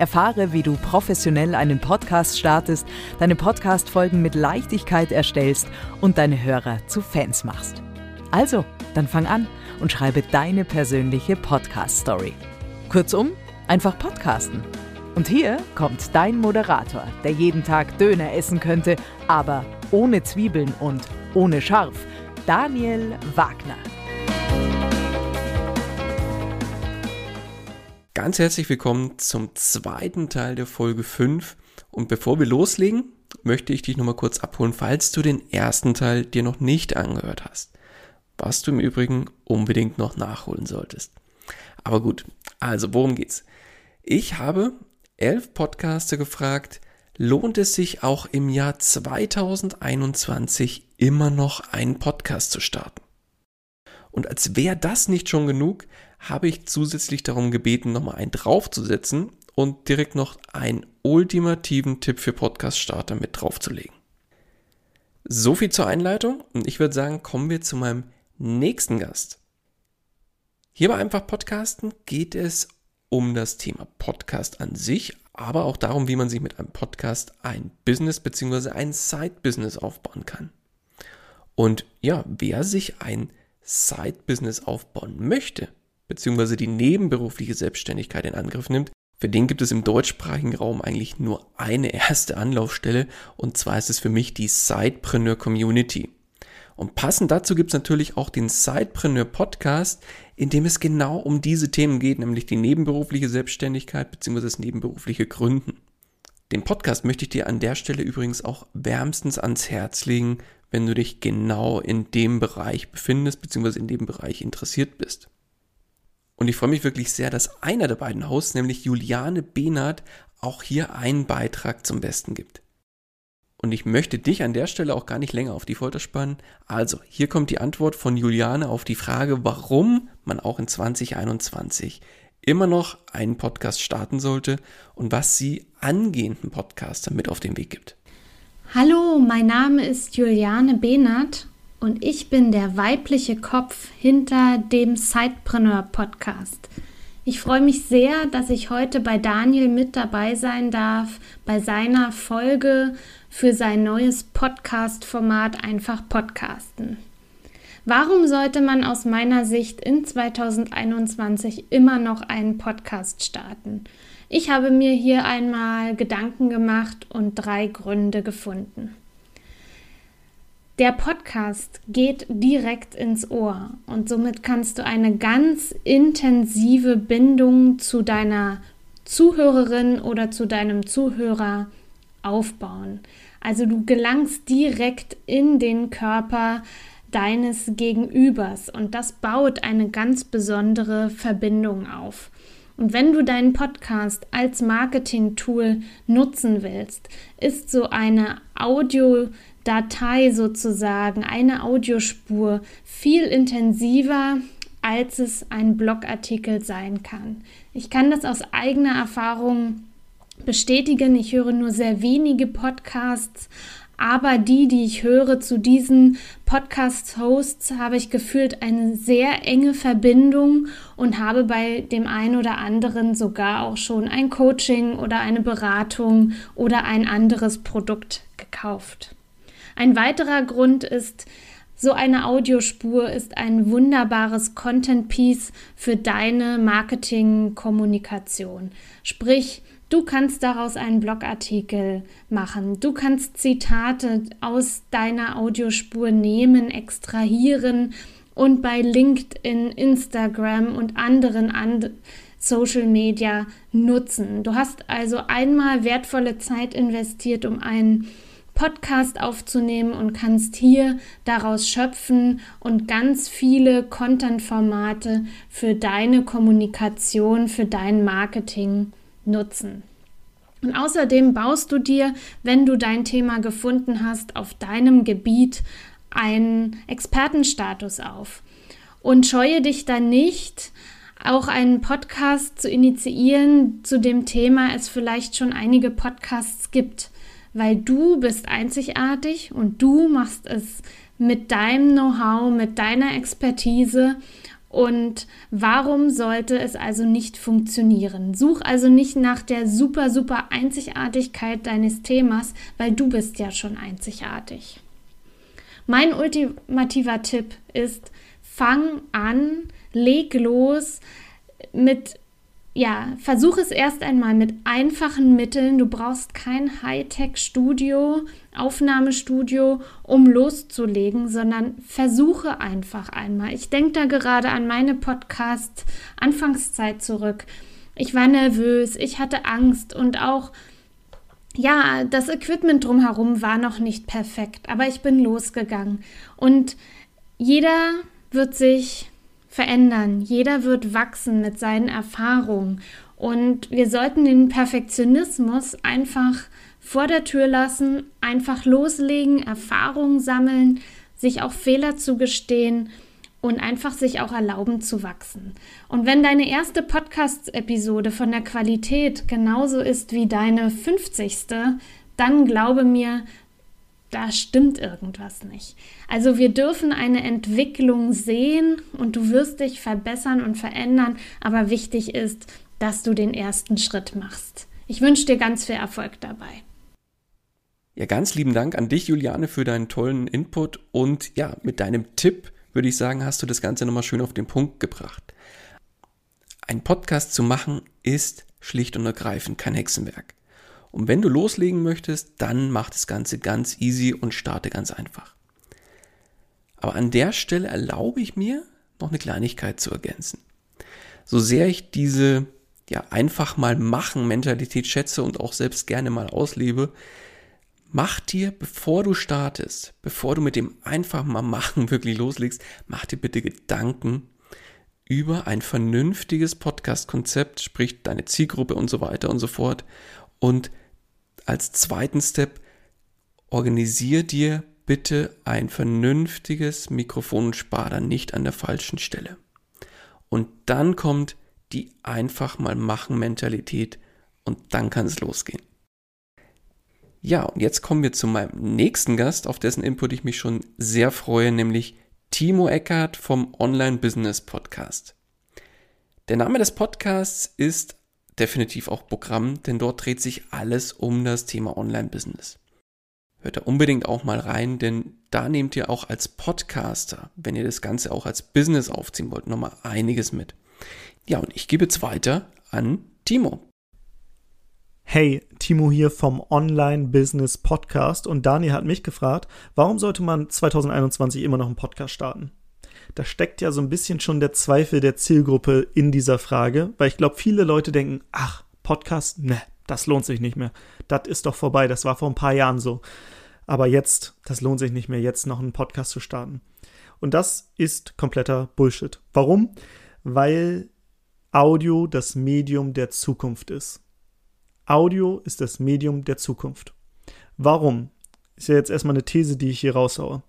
Erfahre, wie du professionell einen Podcast startest, deine Podcast-Folgen mit Leichtigkeit erstellst und deine Hörer zu Fans machst. Also, dann fang an und schreibe deine persönliche Podcast-Story. Kurzum, einfach podcasten. Und hier kommt dein Moderator, der jeden Tag Döner essen könnte, aber ohne Zwiebeln und ohne Scharf, Daniel Wagner. Ganz herzlich willkommen zum zweiten Teil der Folge 5. Und bevor wir loslegen, möchte ich dich nochmal kurz abholen, falls du den ersten Teil dir noch nicht angehört hast. Was du im Übrigen unbedingt noch nachholen solltest. Aber gut, also worum geht's? Ich habe elf Podcaster gefragt, lohnt es sich auch im Jahr 2021 immer noch einen Podcast zu starten? Und als wäre das nicht schon genug, habe ich zusätzlich darum gebeten, nochmal einen draufzusetzen und direkt noch einen ultimativen Tipp für Podcast-Starter mit draufzulegen. So viel zur Einleitung und ich würde sagen, kommen wir zu meinem nächsten Gast. Hier bei Einfach Podcasten geht es um das Thema Podcast an sich, aber auch darum, wie man sich mit einem Podcast ein Business bzw. ein Side-Business aufbauen kann. Und ja, wer sich ein Side-Business aufbauen möchte, beziehungsweise die nebenberufliche Selbstständigkeit in Angriff nimmt, für den gibt es im deutschsprachigen Raum eigentlich nur eine erste Anlaufstelle und zwar ist es für mich die Sidepreneur Community. Und passend dazu gibt es natürlich auch den Sidepreneur Podcast, in dem es genau um diese Themen geht, nämlich die nebenberufliche Selbstständigkeit bzw. das nebenberufliche Gründen. Den Podcast möchte ich dir an der Stelle übrigens auch wärmstens ans Herz legen, wenn du dich genau in dem Bereich befindest bzw. in dem Bereich interessiert bist. Und ich freue mich wirklich sehr, dass einer der beiden Hosts, nämlich Juliane Behnert, auch hier einen Beitrag zum Besten gibt. Und ich möchte dich an der Stelle auch gar nicht länger auf die Folter spannen. Also, hier kommt die Antwort von Juliane auf die Frage, warum man auch in 2021 immer noch einen Podcast starten sollte und was sie angehenden Podcastern mit auf den Weg gibt. Hallo, mein Name ist Juliane Behnert und ich bin der weibliche Kopf hinter dem Sidepreneur Podcast. Ich freue mich sehr, dass ich heute bei Daniel mit dabei sein darf, bei seiner Folge für sein neues Podcast-Format Einfach Podcasten. Warum sollte man aus meiner Sicht in 2021 immer noch einen Podcast starten? Ich habe mir hier einmal Gedanken gemacht und drei Gründe gefunden. Der Podcast geht direkt ins Ohr und somit kannst du eine ganz intensive Bindung zu deiner Zuhörerin oder zu deinem Zuhörer aufbauen. Also du gelangst direkt in den Körper deines Gegenübers und das baut eine ganz besondere Verbindung auf. Und wenn du deinen Podcast als Marketing-Tool nutzen willst, ist so eine Audio- Datei sozusagen, eine Audiospur viel intensiver, als es ein Blogartikel sein kann. Ich kann das aus eigener Erfahrung bestätigen. Ich höre nur sehr wenige Podcasts, aber die, die ich höre zu diesen Podcast-Hosts, habe ich gefühlt eine sehr enge Verbindung und habe bei dem einen oder anderen sogar auch schon ein Coaching oder eine Beratung oder ein anderes Produkt gekauft. Ein weiterer Grund ist, so eine Audiospur ist ein wunderbares Content-Piece für deine Marketing-Kommunikation. Sprich, du kannst daraus einen Blogartikel machen. Du kannst Zitate aus deiner Audiospur nehmen, extrahieren und bei LinkedIn, Instagram und anderen and Social Media nutzen. Du hast also einmal wertvolle Zeit investiert, um einen Podcast aufzunehmen und kannst hier daraus schöpfen und ganz viele Content-Formate für deine Kommunikation, für dein Marketing nutzen. Und außerdem baust du dir, wenn du dein Thema gefunden hast, auf deinem Gebiet einen Expertenstatus auf. Und scheue dich dann nicht, auch einen Podcast zu initiieren, zu dem Thema es vielleicht schon einige Podcasts gibt weil du bist einzigartig und du machst es mit deinem Know-how, mit deiner Expertise. Und warum sollte es also nicht funktionieren? Such also nicht nach der super, super Einzigartigkeit deines Themas, weil du bist ja schon einzigartig. Mein ultimativer Tipp ist, fang an, leg los mit ja, versuch es erst einmal mit einfachen Mitteln. Du brauchst kein Hightech-Studio, Aufnahmestudio, um loszulegen, sondern versuche einfach einmal. Ich denke da gerade an meine Podcast-Anfangszeit zurück. Ich war nervös, ich hatte Angst und auch, ja, das Equipment drumherum war noch nicht perfekt, aber ich bin losgegangen. Und jeder wird sich verändern. Jeder wird wachsen mit seinen Erfahrungen. Und wir sollten den Perfektionismus einfach vor der Tür lassen, einfach loslegen, Erfahrungen sammeln, sich auch Fehler zugestehen und einfach sich auch erlauben zu wachsen. Und wenn deine erste Podcast-Episode von der Qualität genauso ist wie deine 50. dann glaube mir, da stimmt irgendwas nicht. Also wir dürfen eine Entwicklung sehen und du wirst dich verbessern und verändern, aber wichtig ist, dass du den ersten Schritt machst. Ich wünsche dir ganz viel Erfolg dabei. Ja, ganz lieben Dank an dich, Juliane, für deinen tollen Input und ja, mit deinem Tipp würde ich sagen, hast du das Ganze nochmal schön auf den Punkt gebracht. Ein Podcast zu machen ist schlicht und ergreifend kein Hexenwerk. Und wenn du loslegen möchtest, dann mach das Ganze ganz easy und starte ganz einfach. Aber an der Stelle erlaube ich mir, noch eine Kleinigkeit zu ergänzen. So sehr ich diese ja einfach mal machen Mentalität schätze und auch selbst gerne mal auslebe, mach dir, bevor du startest, bevor du mit dem einfach mal machen wirklich loslegst, mach dir bitte Gedanken über ein vernünftiges Podcast-Konzept, sprich deine Zielgruppe und so weiter und so fort und als zweiten Step, organisier dir bitte ein vernünftiges Mikrofon und spar dann nicht an der falschen Stelle. Und dann kommt die einfach mal machen Mentalität und dann kann es losgehen. Ja, und jetzt kommen wir zu meinem nächsten Gast, auf dessen Input ich mich schon sehr freue, nämlich Timo Eckert vom Online Business Podcast. Der Name des Podcasts ist definitiv auch Programm, denn dort dreht sich alles um das Thema Online-Business. Hört da unbedingt auch mal rein, denn da nehmt ihr auch als Podcaster, wenn ihr das Ganze auch als Business aufziehen wollt, nochmal einiges mit. Ja, und ich gebe jetzt weiter an Timo. Hey, Timo hier vom Online Business Podcast und Daniel hat mich gefragt, warum sollte man 2021 immer noch einen Podcast starten? Da steckt ja so ein bisschen schon der Zweifel der Zielgruppe in dieser Frage, weil ich glaube, viele Leute denken, ach, Podcast, ne, das lohnt sich nicht mehr. Das ist doch vorbei, das war vor ein paar Jahren so. Aber jetzt, das lohnt sich nicht mehr, jetzt noch einen Podcast zu starten. Und das ist kompletter Bullshit. Warum? Weil Audio das Medium der Zukunft ist. Audio ist das Medium der Zukunft. Warum? Ist ja jetzt erstmal eine These, die ich hier raushaue.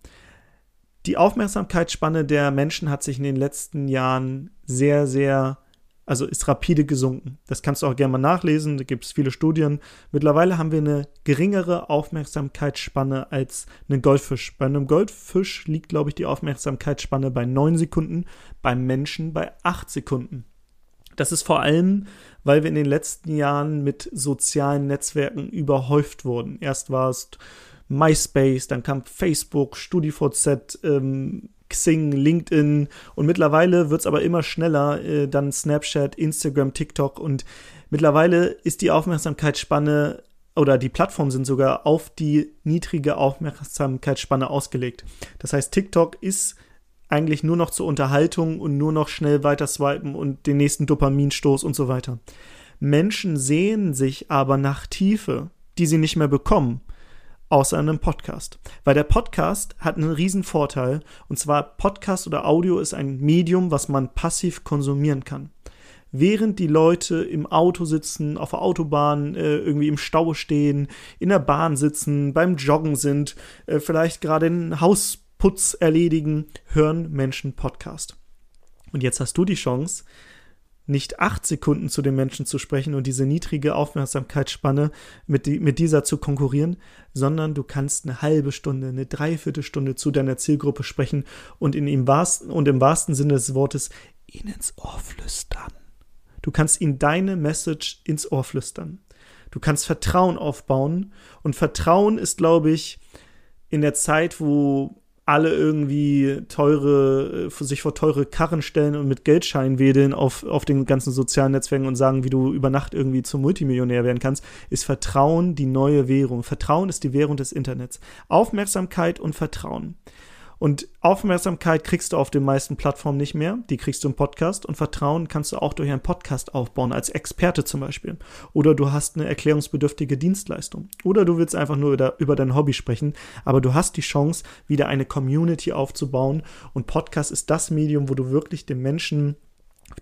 Die Aufmerksamkeitsspanne der Menschen hat sich in den letzten Jahren sehr, sehr, Also ist rapide gesunken. Das kannst du auch gerne mal nachlesen, da gibt es viele Studien. Mittlerweile haben wir eine geringere Aufmerksamkeitsspanne als einen Goldfisch. Bei einem Goldfisch liegt, glaube ich, die Aufmerksamkeitsspanne bei 9 Sekunden, beim Menschen bei 8 Sekunden. Das ist vor allem, weil wir in den letzten Jahren mit sozialen Netzwerken überhäuft wurden. Erst war es MySpace, dann kam Facebook, StudiVZ, ähm, Xing, LinkedIn und mittlerweile wird es aber immer schneller, äh, dann Snapchat, Instagram, TikTok und mittlerweile ist die Aufmerksamkeitsspanne oder die Plattformen sind sogar auf die niedrige Aufmerksamkeitsspanne ausgelegt. Das heißt, TikTok ist eigentlich nur noch zur Unterhaltung und nur noch schnell weiter swipen und den nächsten Dopaminstoß und so weiter. Menschen sehen sich aber nach Tiefe, die sie nicht mehr bekommen außer einem Podcast. Weil der Podcast hat einen riesen Vorteil und zwar Podcast oder Audio ist ein Medium, was man passiv konsumieren kann. Während die Leute im Auto sitzen, auf der Autobahn äh, irgendwie im Stau stehen, in der Bahn sitzen, beim Joggen sind, äh, vielleicht gerade einen Hausputz erledigen, hören Menschen Podcast. Und jetzt hast du die Chance, nicht acht Sekunden zu den Menschen zu sprechen und diese niedrige Aufmerksamkeitsspanne mit, die, mit dieser zu konkurrieren, sondern du kannst eine halbe Stunde, eine Dreiviertelstunde zu deiner Zielgruppe sprechen und in im wahrsten, und im wahrsten Sinne des Wortes ihnen ins Ohr flüstern. Du kannst ihnen deine Message ins Ohr flüstern. Du kannst Vertrauen aufbauen und Vertrauen ist, glaube ich, in der Zeit, wo alle irgendwie teure, äh, sich vor teure Karren stellen und mit Geldschein wedeln auf, auf den ganzen sozialen Netzwerken und sagen, wie du über Nacht irgendwie zum Multimillionär werden kannst, ist Vertrauen die neue Währung. Vertrauen ist die Währung des Internets. Aufmerksamkeit und Vertrauen. Und Aufmerksamkeit kriegst du auf den meisten Plattformen nicht mehr. Die kriegst du im Podcast. Und Vertrauen kannst du auch durch einen Podcast aufbauen, als Experte zum Beispiel. Oder du hast eine erklärungsbedürftige Dienstleistung. Oder du willst einfach nur über, dein Hobby sprechen. Aber du hast die Chance, wieder eine Community aufzubauen. Und Podcast ist das Medium, wo du wirklich den Menschen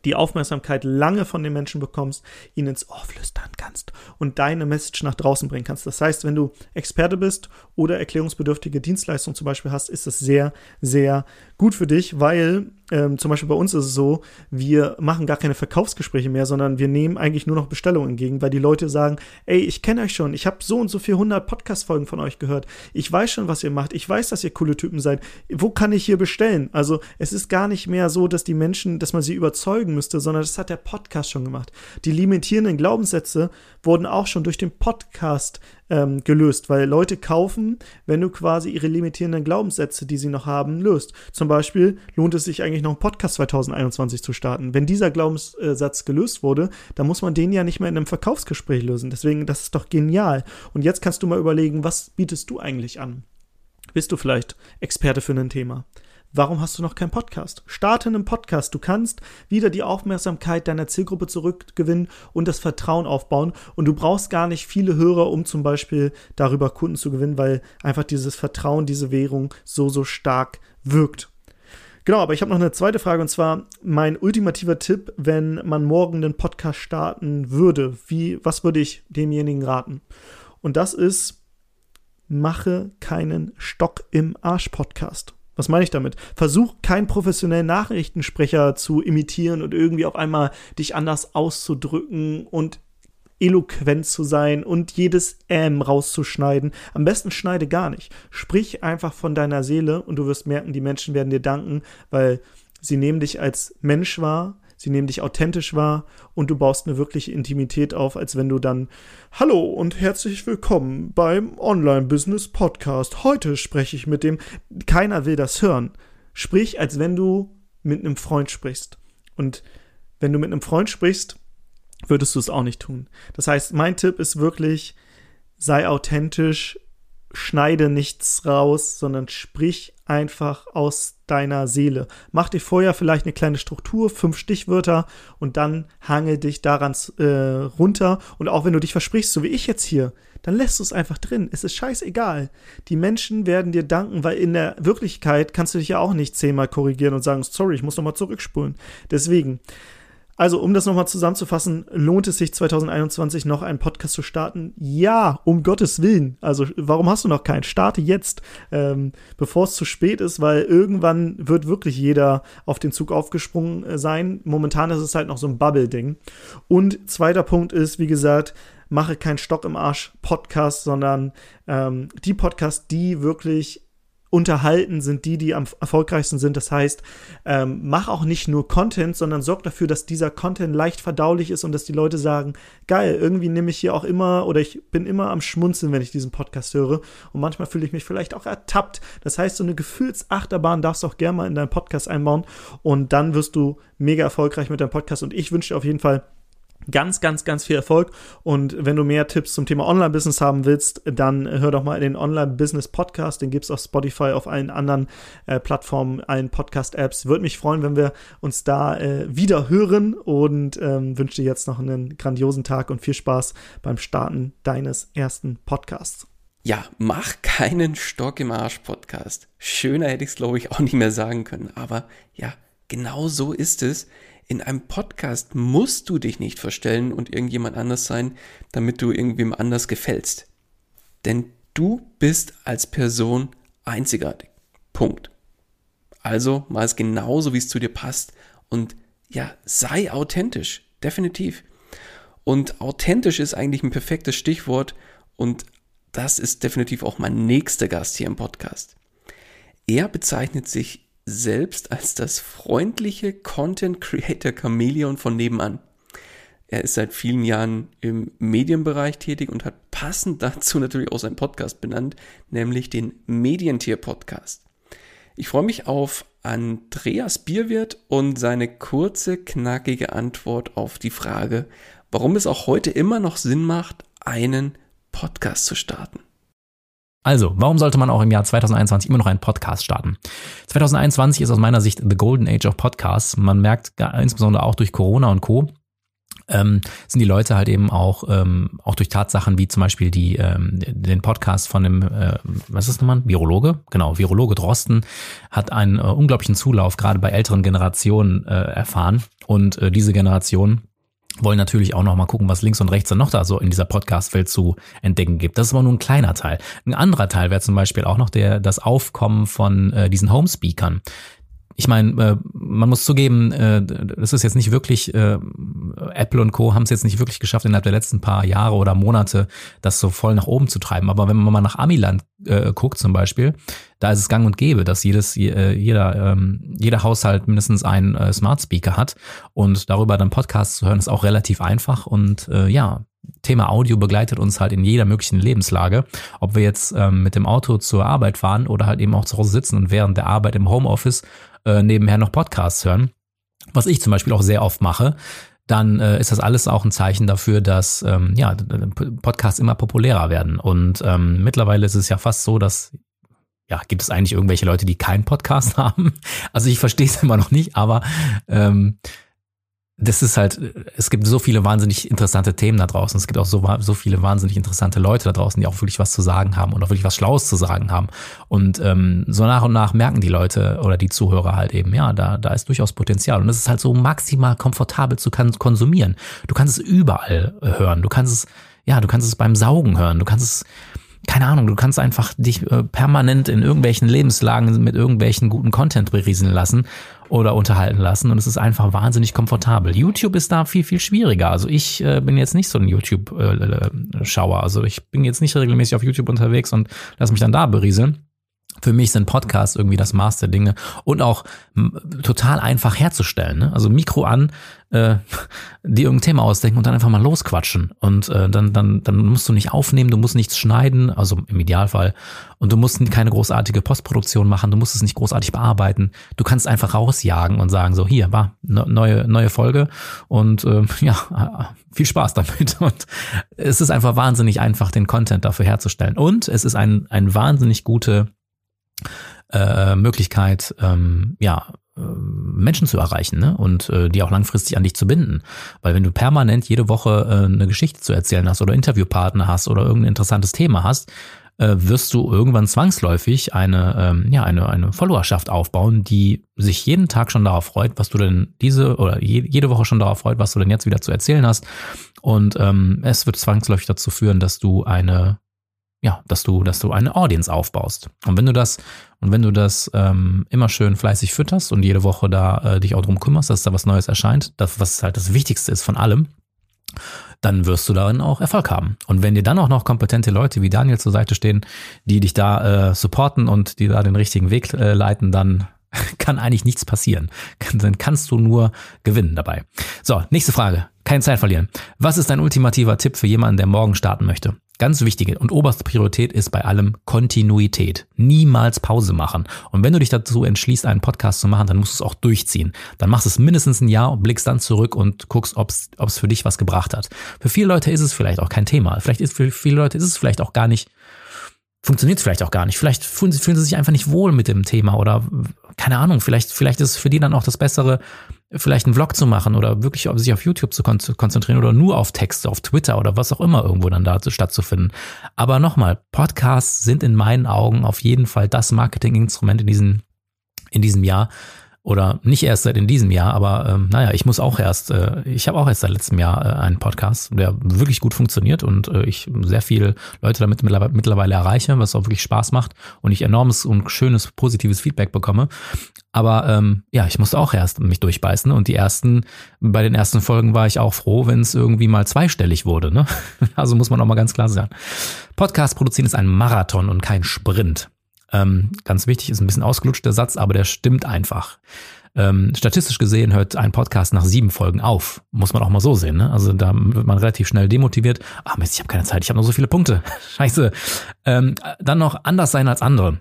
die Aufmerksamkeit lange von den Menschen bekommst, ihnen ins Ohr flüstern kannst und deine Message nach draußen bringen kannst. Das heißt, wenn du Experte bist oder erklärungsbedürftige Dienstleistungen zum Beispiel hast, ist es sehr, sehr gut für dich, weil ähm, zum Beispiel bei uns ist es so, wir machen gar keine Verkaufsgespräche mehr, sondern wir nehmen eigentlich nur noch Bestellungen entgegen, weil die Leute sagen, ey, ich kenne euch schon, ich habe so und so viel 100 Podcast-Folgen von euch gehört, ich weiß schon, was ihr macht, ich weiß, dass ihr coole Typen seid, wo kann ich hier bestellen? Also es ist gar nicht mehr so, dass die Menschen, dass man sie überzeugen müsste, sondern das hat der Podcast schon gemacht. Die limitierenden Glaubenssätze wurden auch schon durch den Podcast ähm, gelöst, weil Leute kaufen, wenn du quasi ihre limitierenden Glaubenssätze, die sie noch haben, löst. Zum Beispiel lohnt es sich eigentlich noch einen Podcast 2021 zu starten. Wenn dieser Glaubenssatz gelöst wurde, dann muss man den ja nicht mehr in einem Verkaufsgespräch lösen. Deswegen, das ist doch genial. Und jetzt kannst du mal überlegen, was bietest du eigentlich an? Bist du vielleicht Experte für ein Thema? Warum hast du noch keinen Podcast? Starte einen Podcast. Du kannst wieder die Aufmerksamkeit deiner Zielgruppe zurückgewinnen und das Vertrauen aufbauen. Und du brauchst gar nicht viele Hörer, um zum Beispiel darüber Kunden zu gewinnen, weil einfach dieses Vertrauen, diese Währung so, so stark wirkt. Genau, aber ich habe noch eine zweite Frage und zwar mein ultimativer Tipp, wenn man morgen einen Podcast starten würde. Wie, was würde ich demjenigen raten? Und das ist, mache keinen Stock im Arsch Podcast. Was meine ich damit? Versuch keinen professionellen Nachrichtensprecher zu imitieren und irgendwie auf einmal dich anders auszudrücken und eloquent zu sein und jedes Ähm rauszuschneiden. Am besten schneide gar nicht. Sprich einfach von deiner Seele und du wirst merken, die Menschen werden dir danken, weil sie nehmen dich als Mensch wahr, sie nehmen dich authentisch wahr und du baust eine wirkliche Intimität auf, als wenn du dann Hallo und herzlich willkommen beim Online-Business Podcast. Heute spreche ich mit dem, keiner will das hören. Sprich, als wenn du mit einem Freund sprichst. Und wenn du mit einem Freund sprichst, würdest du es auch nicht tun. Das heißt, mein Tipp ist wirklich, sei authentisch, schneide nichts raus, sondern sprich einfach aus deiner Seele. Mach dir vorher vielleicht eine kleine Struktur, fünf Stichwörter und dann hangel dich daran äh, runter. Und auch wenn du dich versprichst, so wie ich jetzt hier, dann lässt du es einfach drin. Es ist scheißegal. Die Menschen werden dir danken, weil in der Wirklichkeit kannst du dich ja auch nicht zehnmal korrigieren und sagen, sorry, ich muss nochmal zurückspulen. Deswegen, Also, um das nochmal zusammenzufassen, lohnt es sich 2021 noch einen Podcast zu starten? Ja, um Gottes Willen. Also, warum hast du noch keinen? Starte jetzt, ähm, bevor es zu spät ist, weil irgendwann wird wirklich jeder auf den Zug aufgesprungen äh, sein. Momentan ist es halt noch so ein Bubble-Ding. Und zweiter Punkt ist, wie gesagt, mache keinen Stock im Arsch Podcast, sondern ähm, die Podcasts, die wirklich unterhalten, sind die, die am erfolgreichsten sind. Das heißt, ähm, mach auch nicht nur Content, sondern sorg dafür, dass dieser Content leicht verdaulich ist und dass die Leute sagen, geil, irgendwie nehme ich hier auch immer oder ich bin immer am Schmunzeln, wenn ich diesen Podcast höre. Und manchmal fühle ich mich vielleicht auch ertappt. Das heißt, so eine Gefühlsachterbahn darfst du auch gerne mal in deinen Podcast einbauen und dann wirst du mega erfolgreich mit deinem Podcast. Und ich wünsche dir auf jeden Fall ganz, ganz, ganz viel Erfolg. Und wenn du mehr Tipps zum Thema Online-Business haben willst, dann hör doch mal den Online-Business-Podcast. Den gibt es auf Spotify, auf allen anderen äh, Plattformen, allen Podcast-Apps. Würde mich freuen, wenn wir uns da äh, wieder hören und ähm, wünsche dir jetzt noch einen grandiosen Tag und viel Spaß beim Starten deines ersten Podcasts. Ja, mach keinen Stock im Arsch Podcast. Schöner hätte ich es, glaube ich, auch nicht mehr sagen können. Aber ja, genau so ist es. In einem Podcast musst du dich nicht verstellen und irgendjemand anders sein, damit du irgendwem anders gefällst. Denn du bist als Person einzigartig. Punkt. Also mach es genauso, wie es zu dir passt und ja, sei authentisch. Definitiv. Und authentisch ist eigentlich ein perfektes Stichwort und das ist definitiv auch mein nächster Gast hier im Podcast. Er bezeichnet sich selbst als das freundliche Content Creator Chameleon von nebenan. Er ist seit vielen Jahren im Medienbereich tätig und hat passend dazu natürlich auch seinen Podcast benannt, nämlich den Medientier Podcast. Ich freue mich auf Andreas Bierwirt und seine kurze, knackige Antwort auf die Frage, warum es auch heute immer noch Sinn macht, einen Podcast zu starten. Also, warum sollte man auch im Jahr 2021 immer noch einen Podcast starten? 2021 ist aus meiner Sicht the golden age of Podcasts. Man merkt insbesondere auch durch Corona und Co. Ähm, sind die Leute halt eben auch ähm, auch durch Tatsachen wie zum Beispiel die ähm, den Podcast von dem äh, was ist das nochmal Virologe genau Virologe Drosten hat einen äh, unglaublichen Zulauf gerade bei älteren Generationen äh, erfahren und äh, diese Generation wollen natürlich auch noch mal gucken, was links und rechts dann noch da so in dieser Podcast-Welt zu entdecken gibt. Das ist aber nur ein kleiner Teil. Ein anderer Teil wäre zum Beispiel auch noch der, das Aufkommen von äh, diesen Home-Speakern ich meine, äh, man muss zugeben, äh, das ist jetzt nicht wirklich, äh, Apple und Co. haben es jetzt nicht wirklich geschafft, innerhalb der letzten paar Jahre oder Monate das so voll nach oben zu treiben. Aber wenn man mal nach Amiland äh, guckt zum Beispiel, da ist es gang und gäbe, dass jedes, äh, jeder, ähm, jeder Haushalt mindestens einen äh, Smart Speaker hat und darüber dann Podcasts zu hören, ist auch relativ einfach und äh, ja, Thema Audio begleitet uns halt in jeder möglichen Lebenslage. Ob wir jetzt ähm, mit dem Auto zur Arbeit fahren oder halt eben auch zu Hause sitzen und während der Arbeit im Homeoffice äh, nebenher noch Podcasts hören, was ich zum Beispiel auch sehr oft mache, dann äh, ist das alles auch ein Zeichen dafür, dass ähm, ja, Podcasts immer populärer werden. Und ähm, mittlerweile ist es ja fast so, dass ja, gibt es eigentlich irgendwelche Leute, die keinen Podcast haben? Also ich verstehe es immer noch nicht, aber ähm, das ist halt, es gibt so viele wahnsinnig interessante Themen da draußen. Es gibt auch so, so viele wahnsinnig interessante Leute da draußen, die auch wirklich was zu sagen haben und auch wirklich was Schlaues zu sagen haben. Und ähm, so nach und nach merken die Leute oder die Zuhörer halt eben, ja, da, da ist durchaus Potenzial. Und es ist halt so maximal komfortabel zu konsumieren. Du kannst es überall hören. Du kannst es, ja, du kannst es beim Saugen hören. Du kannst es keine Ahnung, du kannst einfach dich äh, permanent in irgendwelchen Lebenslagen mit irgendwelchen guten Content berieseln lassen oder unterhalten lassen und es ist einfach wahnsinnig komfortabel. YouTube ist da viel, viel schwieriger. Also ich äh, bin jetzt nicht so ein YouTube-Schauer. Äh, also ich bin jetzt nicht regelmäßig auf YouTube unterwegs und lass mich dann da berieseln. Für mich sind Podcasts irgendwie das Maß der Dinge und auch total einfach herzustellen. Ne? Also Mikro an, äh, dir irgendein Thema ausdenken und dann einfach mal losquatschen. Und äh, dann, dann, dann musst du nicht aufnehmen, du musst nichts schneiden, also im Idealfall. Und du musst keine großartige Postproduktion machen, du musst es nicht großartig bearbeiten. Du kannst einfach rausjagen und sagen so, hier, war ne, neue, neue Folge und äh, ja, viel Spaß damit. Und es ist einfach wahnsinnig einfach, den Content dafür herzustellen. Und es ist ein, ein wahnsinnig gute äh, Möglichkeit, ähm, ja, äh, Menschen zu erreichen ne? und äh, die auch langfristig an dich zu binden. Weil wenn du permanent jede Woche äh, eine Geschichte zu erzählen hast oder Interviewpartner hast oder irgendein interessantes Thema hast, äh, wirst du irgendwann zwangsläufig eine, ähm, ja, eine, eine Followerschaft aufbauen, die sich jeden Tag schon darauf freut, was du denn diese oder je, jede Woche schon darauf freut, was du denn jetzt wieder zu erzählen hast. Und ähm, es wird zwangsläufig dazu führen, dass du eine ja, dass du, dass du eine Audience aufbaust. Und wenn du das, und wenn du das ähm, immer schön fleißig fütterst und jede Woche da äh, dich auch drum kümmerst, dass da was Neues erscheint, das, was halt das Wichtigste ist von allem, dann wirst du darin auch Erfolg haben. Und wenn dir dann auch noch kompetente Leute wie Daniel zur Seite stehen, die dich da äh, supporten und die da den richtigen Weg äh, leiten, dann kann eigentlich nichts passieren. Dann kannst du nur gewinnen dabei. So, nächste Frage. Keine Zeit verlieren. Was ist dein ultimativer Tipp für jemanden, der morgen starten möchte? Ganz wichtige und oberste Priorität ist bei allem Kontinuität. Niemals Pause machen. Und wenn du dich dazu entschließt, einen Podcast zu machen, dann musst du es auch durchziehen. Dann machst du es mindestens ein Jahr und blickst dann zurück und guckst, ob es für dich was gebracht hat. Für viele Leute ist es vielleicht auch kein Thema. Vielleicht ist für viele Leute ist es vielleicht auch gar nicht funktioniert es vielleicht auch gar nicht. Vielleicht fühlen sie, fühlen sie sich einfach nicht wohl mit dem Thema oder keine Ahnung, vielleicht, vielleicht ist es für die dann auch das Bessere, vielleicht einen Vlog zu machen oder wirklich sich auf YouTube zu konzentrieren oder nur auf Texte, auf Twitter oder was auch immer irgendwo dann da stattzufinden. Aber nochmal, Podcasts sind in meinen Augen auf jeden Fall das Marketinginstrument in diesem, in diesem Jahr, oder nicht erst seit in diesem Jahr, aber ähm, naja, ich muss auch erst, äh, ich habe auch erst seit letztem Jahr äh, einen Podcast, der wirklich gut funktioniert und äh, ich sehr viele Leute damit mittlerweile, erreiche, was auch wirklich Spaß macht und ich enormes und schönes positives Feedback bekomme. Aber ähm, ja, ich musste auch erst mich durchbeißen und die ersten, bei den ersten Folgen war ich auch froh, wenn es irgendwie mal zweistellig wurde. Ne? Also muss man auch mal ganz klar sagen. Podcast produzieren ist ein Marathon und kein Sprint. Ähm, ganz wichtig, ist ein bisschen ausgelutschter Satz, aber der stimmt einfach. Ähm, statistisch gesehen hört ein Podcast nach sieben Folgen auf. Muss man auch mal so sehen. Ne? Also da wird man relativ schnell demotiviert. Ah Mist, ich habe keine Zeit, ich habe nur so viele Punkte. Scheiße. Ähm, dann noch anders sein als andere.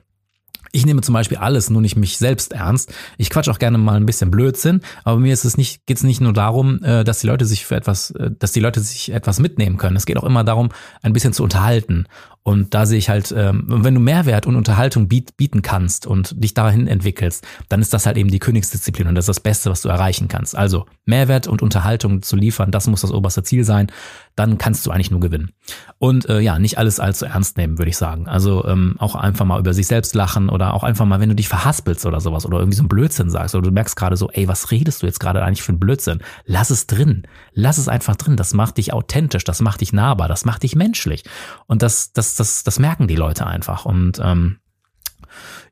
Ich nehme zum Beispiel alles, nur nicht mich selbst ernst. Ich quatsch auch gerne mal ein bisschen Blödsinn, aber mir ist es nicht, geht es nicht nur darum, äh, dass die Leute sich für etwas, äh, dass die Leute sich etwas mitnehmen können. Es geht auch immer darum, ein bisschen zu unterhalten. Und da sehe ich halt, ähm, wenn du Mehrwert und Unterhaltung biet, bieten kannst und dich dahin entwickelst, dann ist das halt eben die Königsdisziplin und das ist das Beste, was du erreichen kannst. Also Mehrwert und Unterhaltung zu liefern, das muss das oberste Ziel sein. Dann kannst du eigentlich nur gewinnen. Und äh, ja, nicht alles allzu ernst nehmen, würde ich sagen. Also ähm, auch einfach mal über sich selbst lachen oder auch einfach mal, wenn du dich verhaspelst oder sowas oder irgendwie so ein Blödsinn sagst oder du merkst gerade so, ey, was redest du jetzt gerade eigentlich für ein Blödsinn? Lass es drin. Lass es einfach drin. Das macht dich authentisch, das macht dich nahbar, das macht dich menschlich. Und das, das, das, das merken die Leute einfach. Und ähm,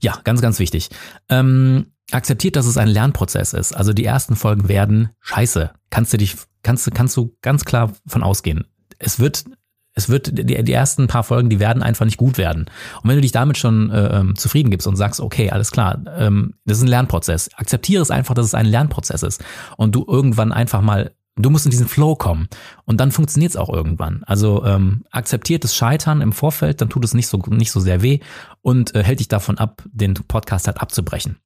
ja, ganz, ganz wichtig. Ähm, akzeptiert, dass es ein Lernprozess ist. Also die ersten Folgen werden scheiße. Kannst du dich, kannst du, kannst du ganz klar von ausgehen. Es wird, es wird, die, die ersten paar Folgen, die werden einfach nicht gut werden. Und wenn du dich damit schon äh, ähm, zufrieden gibst und sagst, okay, alles klar, ähm, das ist ein Lernprozess. Akzeptiere es einfach, dass es ein Lernprozess ist. Und du irgendwann einfach mal Du musst in diesen Flow kommen und dann funktioniert es auch irgendwann. Also ähm, akzeptiert das Scheitern im Vorfeld, dann tut es nicht so nicht so sehr weh und äh, hält dich davon ab, den Podcast halt abzubrechen.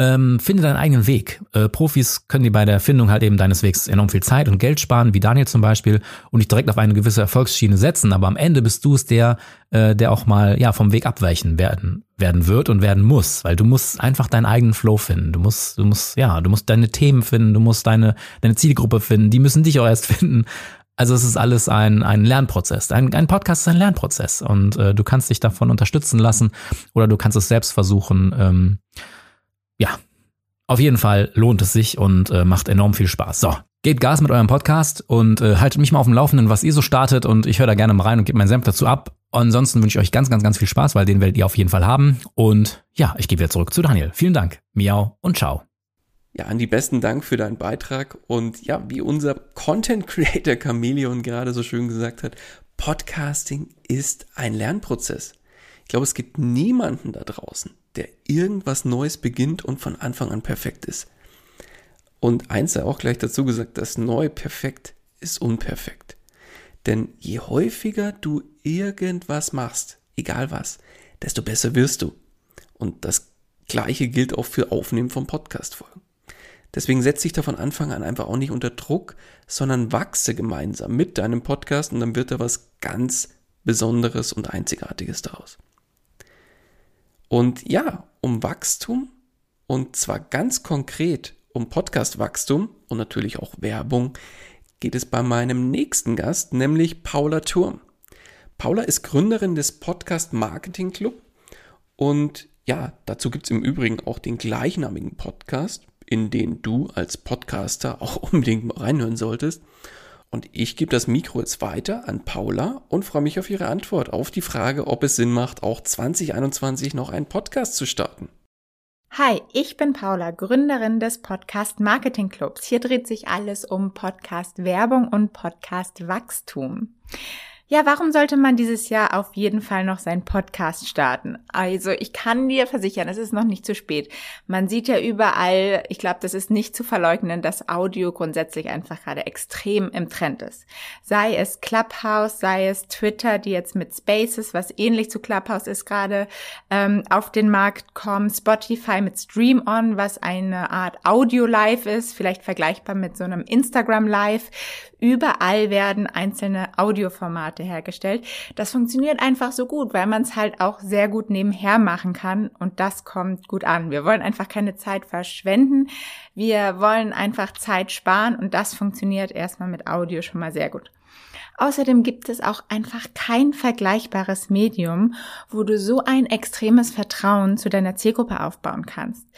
Ähm, finde deinen eigenen Weg. Äh, Profis können dir bei der Findung halt eben deines Wegs enorm viel Zeit und Geld sparen, wie Daniel zum Beispiel, und dich direkt auf eine gewisse Erfolgsschiene setzen. Aber am Ende bist du es der, äh, der auch mal ja vom Weg abweichen werden werden wird und werden muss, weil du musst einfach deinen eigenen Flow finden. Du musst, du musst ja, du musst deine Themen finden, du musst deine deine Zielgruppe finden. Die müssen dich auch erst finden. Also es ist alles ein, ein Lernprozess. Ein, ein Podcast ist ein Lernprozess und äh, du kannst dich davon unterstützen lassen oder du kannst es selbst versuchen. Ähm, ja, auf jeden Fall lohnt es sich und äh, macht enorm viel Spaß. So, gebt Gas mit eurem Podcast und äh, haltet mich mal auf dem Laufenden, was ihr so startet und ich höre da gerne mal rein und gebe meinen Senf dazu ab. Ansonsten wünsche ich euch ganz, ganz, ganz viel Spaß, weil den werdet ihr auf jeden Fall haben. Und ja, ich gehe wieder zurück zu Daniel. Vielen Dank. Miau und ciao. Ja, Andi, besten Dank für deinen Beitrag. Und ja, wie unser Content Creator Chameleon gerade so schön gesagt hat, Podcasting ist ein Lernprozess. Ich glaube, es gibt niemanden da draußen, der irgendwas Neues beginnt und von Anfang an perfekt ist. Und eins sei auch gleich dazu gesagt, das Neue perfekt ist unperfekt. Denn je häufiger du irgendwas machst, egal was, desto besser wirst du. Und das gleiche gilt auch für Aufnehmen von Podcast-Folgen. Deswegen setz dich da von Anfang an einfach auch nicht unter Druck, sondern wachse gemeinsam mit deinem Podcast und dann wird da was ganz Besonderes und Einzigartiges daraus. Und ja, um Wachstum und zwar ganz konkret um Podcast-Wachstum und natürlich auch Werbung geht es bei meinem nächsten Gast, nämlich Paula Turm. Paula ist Gründerin des Podcast Marketing Club und ja, dazu gibt es im Übrigen auch den gleichnamigen Podcast, in den du als Podcaster auch unbedingt reinhören solltest. Und ich gebe das Mikro jetzt weiter an Paula und freue mich auf ihre Antwort auf die Frage, ob es Sinn macht, auch 2021 noch einen Podcast zu starten. Hi, ich bin Paula, Gründerin des Podcast Marketing Clubs. Hier dreht sich alles um Podcast Werbung und Podcast Wachstum. Ja, warum sollte man dieses Jahr auf jeden Fall noch seinen Podcast starten? Also ich kann dir versichern, es ist noch nicht zu spät. Man sieht ja überall, ich glaube, das ist nicht zu verleugnen, dass Audio grundsätzlich einfach gerade extrem im Trend ist. Sei es Clubhouse, sei es Twitter, die jetzt mit Spaces, was ähnlich zu Clubhouse ist, gerade ähm, auf den Markt kommen, Spotify mit Stream On, was eine Art Audio Live ist, vielleicht vergleichbar mit so einem Instagram Live. Überall werden einzelne Audioformate hergestellt. Das funktioniert einfach so gut, weil man es halt auch sehr gut nebenher machen kann und das kommt gut an. Wir wollen einfach keine Zeit verschwenden. Wir wollen einfach Zeit sparen und das funktioniert erstmal mit Audio schon mal sehr gut. Außerdem gibt es auch einfach kein vergleichbares Medium, wo du so ein extremes Vertrauen zu deiner Zielgruppe aufbauen kannst,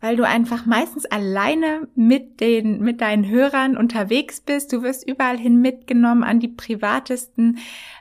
weil du einfach meistens alleine mit den mit deinen Hörern unterwegs bist. Du wirst überall hin mitgenommen an die privatesten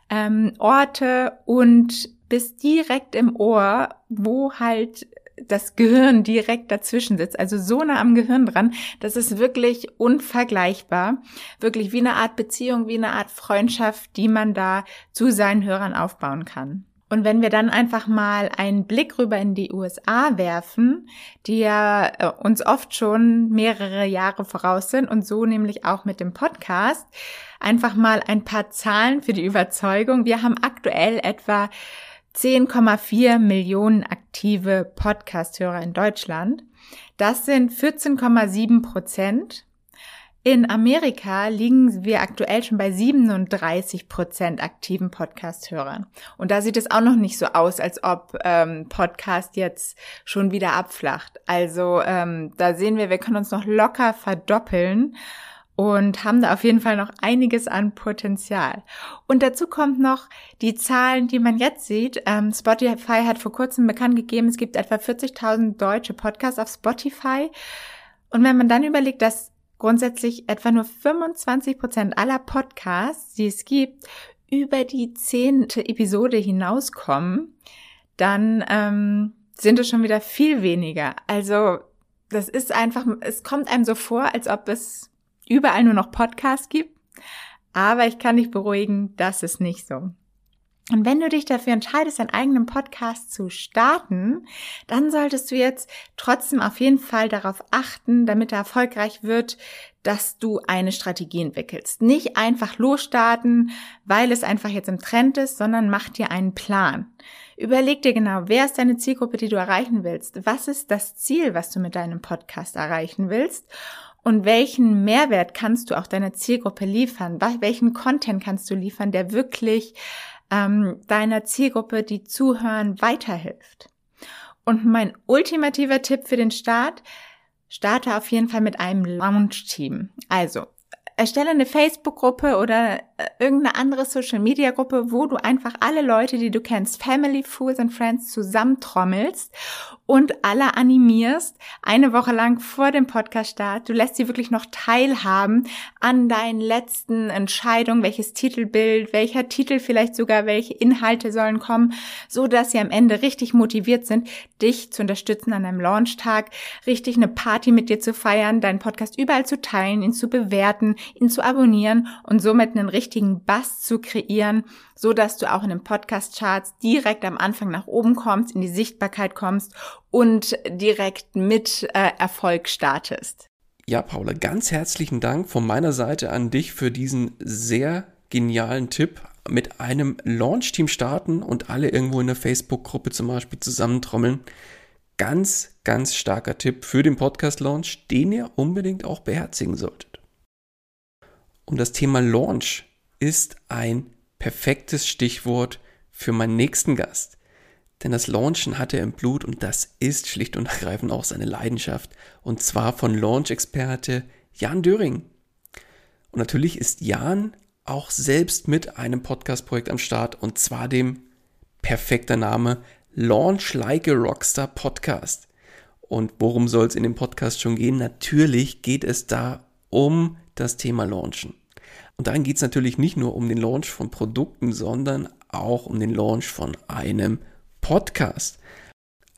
ähm, Orte und bist direkt im Ohr, wo halt das Gehirn direkt dazwischen sitzt, also so nah am Gehirn dran, das ist wirklich unvergleichbar. Wirklich wie eine Art Beziehung, wie eine Art Freundschaft, die man da zu seinen Hörern aufbauen kann. Und wenn wir dann einfach mal einen Blick rüber in die USA werfen, die ja äh, uns oft schon mehrere Jahre voraus sind und so nämlich auch mit dem Podcast, einfach mal ein paar Zahlen für die Überzeugung. Wir haben aktuell etwa 10,4 Millionen aktive Podcast-Hörer in Deutschland. Das sind 14,7 Prozent. In Amerika liegen wir aktuell schon bei 37 Prozent aktiven Podcast-Hörern. Und da sieht es auch noch nicht so aus, als ob ähm, Podcast jetzt schon wieder abflacht. Also ähm, da sehen wir, wir können uns noch locker verdoppeln und haben da auf jeden Fall noch einiges an Potenzial. Und dazu kommt noch die Zahlen, die man jetzt sieht. Ähm, Spotify hat vor kurzem bekannt gegeben, es gibt etwa 40.000 deutsche Podcasts auf Spotify. Und wenn man dann überlegt, dass grundsätzlich etwa nur 25 Prozent aller Podcasts, die es gibt, über die zehnte Episode hinauskommen, dann ähm, sind es schon wieder viel weniger. Also das ist einfach, es kommt einem so vor, als ob es überall nur noch Podcasts gibt. Aber ich kann dich beruhigen, das ist nicht so. Und wenn du dich dafür entscheidest, einen eigenen Podcast zu starten, dann solltest du jetzt trotzdem auf jeden Fall darauf achten, damit er erfolgreich wird, dass du eine Strategie entwickelst. Nicht einfach losstarten, weil es einfach jetzt im Trend ist, sondern mach dir einen Plan. Überleg dir genau, wer ist deine Zielgruppe, die du erreichen willst? Was ist das Ziel, was du mit deinem Podcast erreichen willst? und welchen Mehrwert kannst du auch deiner Zielgruppe liefern? Welchen Content kannst du liefern, der wirklich ähm, deiner Zielgruppe, die zuhören, weiterhilft? Und mein ultimativer Tipp für den Start, starte auf jeden Fall mit einem Launch-Team. Also, erstelle eine Facebook-Gruppe oder äh, irgendeine andere Social-Media-Gruppe, wo du einfach alle Leute, die du kennst, Family, Fools and Friends zusammentrommelst und alle animierst, eine Woche lang vor dem Podcast-Start. Du lässt sie wirklich noch teilhaben an deinen letzten Entscheidungen, welches Titelbild, welcher Titel vielleicht sogar, welche Inhalte sollen kommen, so dass sie am Ende richtig motiviert sind, dich zu unterstützen an deinem Launchtag, richtig eine Party mit dir zu feiern, deinen Podcast überall zu teilen, ihn zu bewerten, ihn zu abonnieren und somit einen richtigen Bass zu kreieren, so dass du auch in den Podcast-Charts direkt am Anfang nach oben kommst, in die Sichtbarkeit kommst und direkt mit äh, Erfolg startest. Ja, Paula, ganz herzlichen Dank von meiner Seite an dich für diesen sehr genialen Tipp mit einem Launch-Team starten und alle irgendwo in der Facebook-Gruppe zum Beispiel zusammentrommeln. Ganz, ganz starker Tipp für den Podcast-Launch, den ihr unbedingt auch beherzigen solltet. Und das Thema Launch ist ein perfektes Stichwort für meinen nächsten Gast. Denn das Launchen hat er im Blut und das ist schlicht und ergreifend auch seine Leidenschaft. Und zwar von Launch-Experte Jan Döring. Und natürlich ist Jan auch selbst mit einem Podcast-Projekt am Start und zwar dem perfekter Name Launch Like a Rockstar Podcast. Und worum soll es in dem Podcast schon gehen? Natürlich geht es da um das Thema Launchen. Und darin geht es natürlich nicht nur um den Launch von Produkten, sondern auch um den Launch von einem Podcast.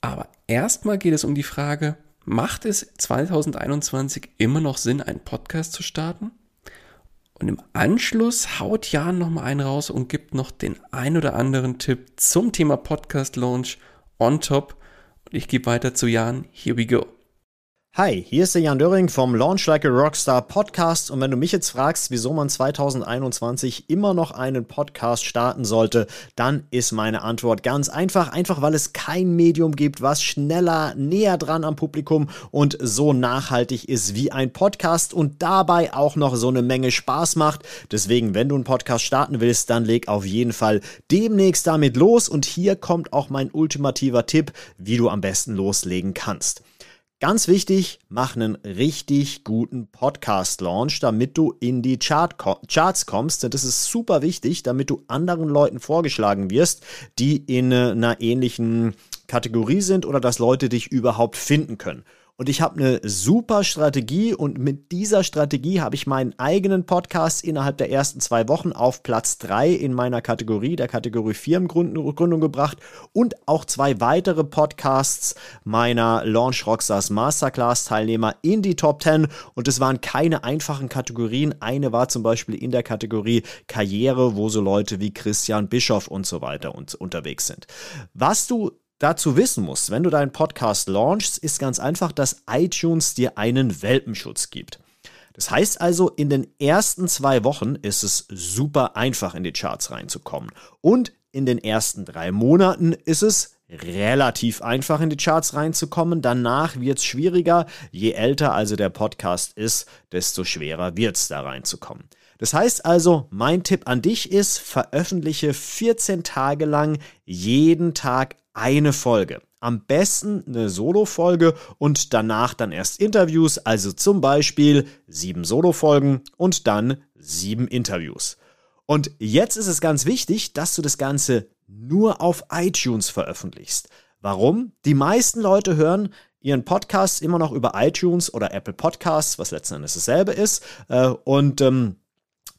Aber erstmal geht es um die Frage, macht es 2021 immer noch Sinn, einen Podcast zu starten? Und im Anschluss haut Jan nochmal einen raus und gibt noch den ein oder anderen Tipp zum Thema Podcast Launch on top. Und ich gebe weiter zu Jan. Here we go. Hi, hier ist der Jan Döring vom Launch Like a Rockstar Podcast und wenn du mich jetzt fragst, wieso man 2021 immer noch einen Podcast starten sollte, dann ist meine Antwort ganz einfach, einfach weil es kein Medium gibt, was schneller, näher dran am Publikum und so nachhaltig ist wie ein Podcast und dabei auch noch so eine Menge Spaß macht. Deswegen, wenn du einen Podcast starten willst, dann leg auf jeden Fall demnächst damit los und hier kommt auch mein ultimativer Tipp, wie du am besten loslegen kannst. Ganz wichtig, mach einen richtig guten Podcast-Launch, damit du in die Chart Charts kommst. Und das ist super wichtig, damit du anderen Leuten vorgeschlagen wirst, die in äh, einer ähnlichen Kategorie sind oder dass Leute dich überhaupt finden können. Und ich habe eine super Strategie und mit dieser Strategie habe ich meinen eigenen Podcast innerhalb der ersten zwei Wochen auf Platz drei in meiner Kategorie, der Kategorie Firmengründung gebracht und auch zwei weitere Podcasts meiner Launch Rockstars Masterclass Teilnehmer in die Top 10 und es waren keine einfachen Kategorien. Eine war zum Beispiel in der Kategorie Karriere, wo so Leute wie Christian Bischoff und so weiter und unterwegs sind. Was du dazu wissen musst, wenn du deinen Podcast launchst, ist ganz einfach, dass iTunes dir einen Welpenschutz gibt. Das heißt also, in den ersten zwei Wochen ist es super einfach, in die Charts reinzukommen. Und in den ersten drei Monaten ist es relativ einfach, in die Charts reinzukommen. Danach wird es schwieriger. Je älter also der Podcast ist, desto schwerer wird es da reinzukommen. Das heißt also, mein Tipp an dich ist, veröffentliche 14 Tage lang jeden Tag eine Folge. Am besten eine Solo-Folge und danach dann erst Interviews, also zum Beispiel sieben Solo-Folgen und dann sieben Interviews. Und jetzt ist es ganz wichtig, dass du das Ganze nur auf iTunes veröffentlichst. Warum? Die meisten Leute hören ihren Podcast immer noch über iTunes oder Apple Podcasts, was letzten Endes dasselbe ist. Äh, und ähm,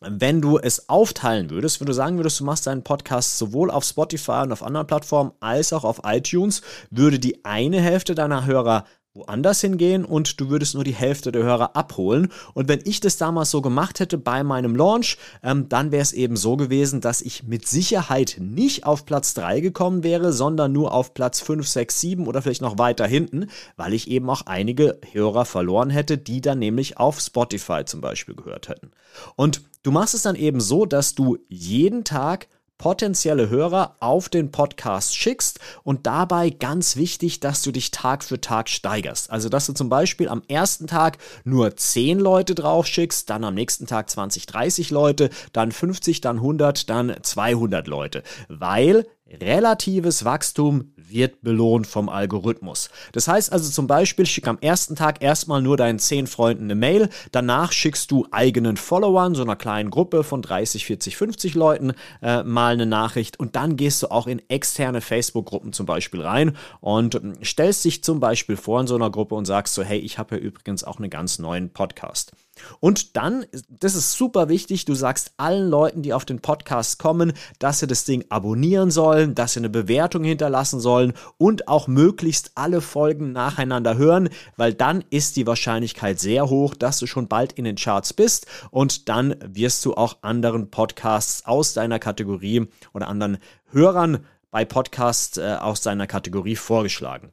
wenn du es aufteilen würdest, wenn du sagen würdest, du machst deinen Podcast sowohl auf Spotify und auf anderen Plattformen als auch auf iTunes, würde die eine Hälfte deiner Hörer woanders hingehen und du würdest nur die Hälfte der Hörer abholen. Und wenn ich das damals so gemacht hätte bei meinem Launch, ähm, dann wäre es eben so gewesen, dass ich mit Sicherheit nicht auf Platz 3 gekommen wäre, sondern nur auf Platz 5, 6, 7 oder vielleicht noch weiter hinten, weil ich eben auch einige Hörer verloren hätte, die dann nämlich auf Spotify zum Beispiel gehört hätten. Und du machst es dann eben so, dass du jeden Tag potenzielle Hörer auf den Podcast schickst und dabei ganz wichtig, dass du dich Tag für Tag steigerst. Also, dass du zum Beispiel am ersten Tag nur 10 Leute drauf schickst, dann am nächsten Tag 20, 30 Leute, dann 50, dann 100, dann 200 Leute. Weil relatives Wachstum wird belohnt vom Algorithmus. Das heißt also zum Beispiel, schick am ersten Tag erstmal nur deinen zehn Freunden eine Mail, danach schickst du eigenen Followern, so einer kleinen Gruppe von 30, 40, 50 Leuten, äh, mal eine Nachricht und dann gehst du auch in externe Facebook-Gruppen zum Beispiel rein und äh, stellst dich zum Beispiel vor in so einer Gruppe und sagst so, hey, ich habe ja übrigens auch einen ganz neuen Podcast. Und dann, das ist super wichtig, du sagst allen Leuten, die auf den Podcast kommen, dass sie das Ding abonnieren sollen, dass sie eine Bewertung hinterlassen sollen und auch möglichst alle Folgen nacheinander hören, weil dann ist die Wahrscheinlichkeit sehr hoch, dass du schon bald in den Charts bist und dann wirst du auch anderen Podcasts aus deiner Kategorie oder anderen Hörern bei Podcasts äh, aus deiner Kategorie vorgeschlagen.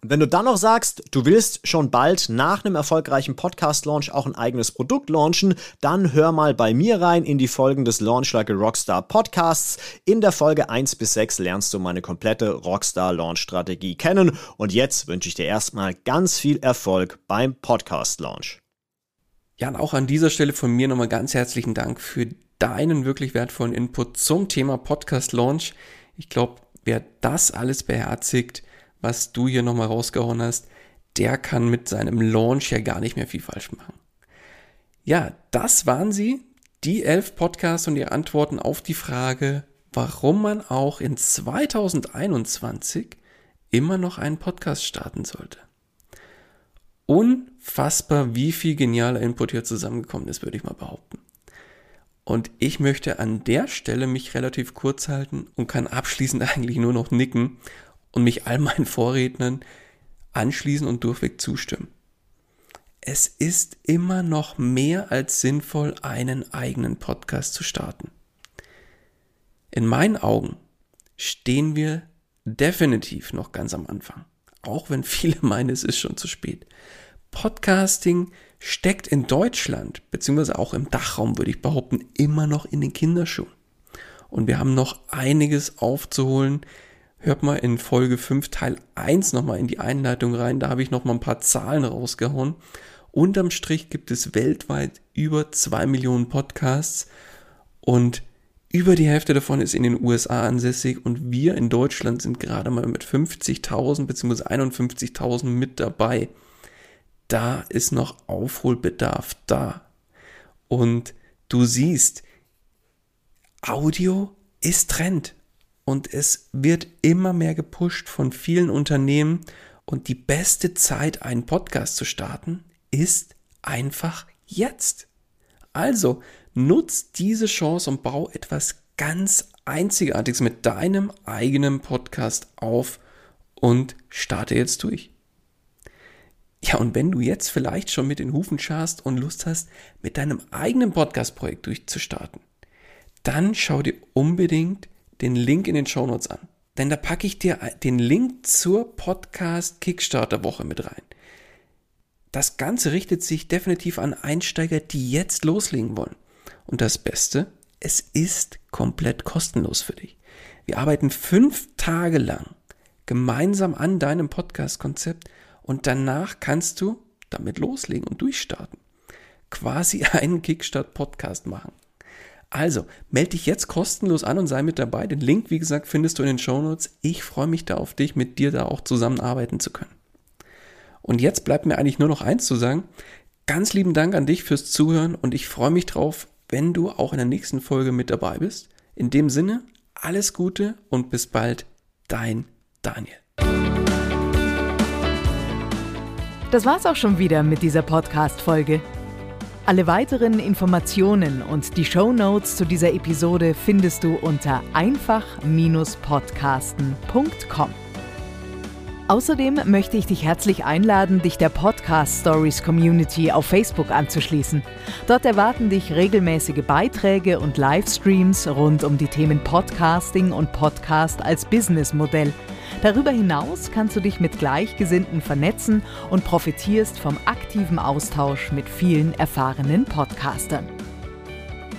Und wenn du dann noch sagst, du willst schon bald nach einem erfolgreichen Podcast-Launch auch ein eigenes Produkt launchen, dann hör mal bei mir rein in die Folgen des Launch Like a Rockstar Podcasts. In der Folge 1 bis 6 lernst du meine komplette Rockstar-Launch-Strategie kennen. Und jetzt wünsche ich dir erstmal ganz viel Erfolg beim Podcast-Launch. Ja, und auch an dieser Stelle von mir nochmal ganz herzlichen Dank für deinen wirklich wertvollen Input zum Thema Podcast Launch. Ich glaube, wer das alles beherzigt, was du hier nochmal rausgehauen hast, der kann mit seinem Launch ja gar nicht mehr viel falsch machen. Ja, das waren sie, Die elf Podcasts und ihre Antworten auf die Frage, warum man auch in 2021 immer noch einen Podcast starten sollte. Unfassbar, wie viel genialer Input hier zusammengekommen ist, würde ich mal behaupten. Und ich möchte an der Stelle mich relativ kurz halten und kann abschließend eigentlich nur noch nicken und mich all meinen Vorrednern anschließen und durchweg zustimmen. Es ist immer noch mehr als sinnvoll, einen eigenen Podcast zu starten. In meinen Augen stehen wir definitiv noch ganz am Anfang, auch wenn viele meinen, es ist schon zu spät. Podcasting steckt in Deutschland, beziehungsweise auch im Dachraum, würde ich behaupten, immer noch in den Kinderschuhen. Und wir haben noch einiges aufzuholen. Hört mal in Folge 5 Teil 1 nochmal in die Einleitung rein. Da habe ich nochmal ein paar Zahlen rausgehauen. Unterm Strich gibt es weltweit über 2 Millionen Podcasts und über die Hälfte davon ist in den USA ansässig und wir in Deutschland sind gerade mal mit 50.000 bzw. 51.000 mit dabei. Da ist noch Aufholbedarf da. Und du siehst, Audio ist Trend und es wird immer mehr gepusht von vielen Unternehmen und die beste Zeit, einen Podcast zu starten, ist einfach jetzt. Also nutz diese Chance und bau etwas ganz Einzigartiges mit deinem eigenen Podcast auf und starte jetzt durch. Ja, und wenn du jetzt vielleicht schon mit den Hufen scharst und Lust hast, mit deinem eigenen Podcast-Projekt durchzustarten, dann schau dir unbedingt den Link in den Show Notes an. Denn da packe ich dir den Link zur Podcast Kickstarter Woche mit rein. Das Ganze richtet sich definitiv an Einsteiger, die jetzt loslegen wollen. Und das Beste, es ist komplett kostenlos für dich. Wir arbeiten fünf Tage lang gemeinsam an deinem Podcast-Konzept und danach kannst du damit loslegen und durchstarten. Quasi einen Kickstart-Podcast machen. Also, melde dich jetzt kostenlos an und sei mit dabei. Den Link, wie gesagt, findest du in den Show Notes. Ich freue mich da auf dich, mit dir da auch zusammenarbeiten zu können. Und jetzt bleibt mir eigentlich nur noch eins zu sagen. Ganz lieben Dank an dich fürs Zuhören und ich freue mich drauf, wenn du auch in der nächsten Folge mit dabei bist. In dem Sinne, alles Gute und bis bald, dein Daniel. Das war's auch schon wieder mit dieser Podcast-Folge. Alle weiteren Informationen und die Show Notes zu dieser Episode findest du unter einfach-podcasten.com. Außerdem möchte ich dich herzlich einladen, dich der Podcast Stories Community auf Facebook anzuschließen. Dort erwarten dich regelmäßige Beiträge und Livestreams rund um die Themen Podcasting und Podcast als Businessmodell. Darüber hinaus kannst du dich mit Gleichgesinnten vernetzen und profitierst vom aktiven Austausch mit vielen erfahrenen Podcastern.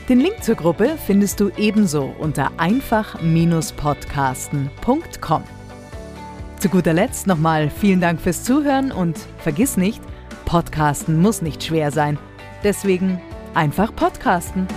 Den Link zur Gruppe findest du ebenso unter einfach-podcasten.com. Zu guter Letzt nochmal vielen Dank fürs Zuhören und vergiss nicht, Podcasten muss nicht schwer sein. Deswegen einfach Podcasten.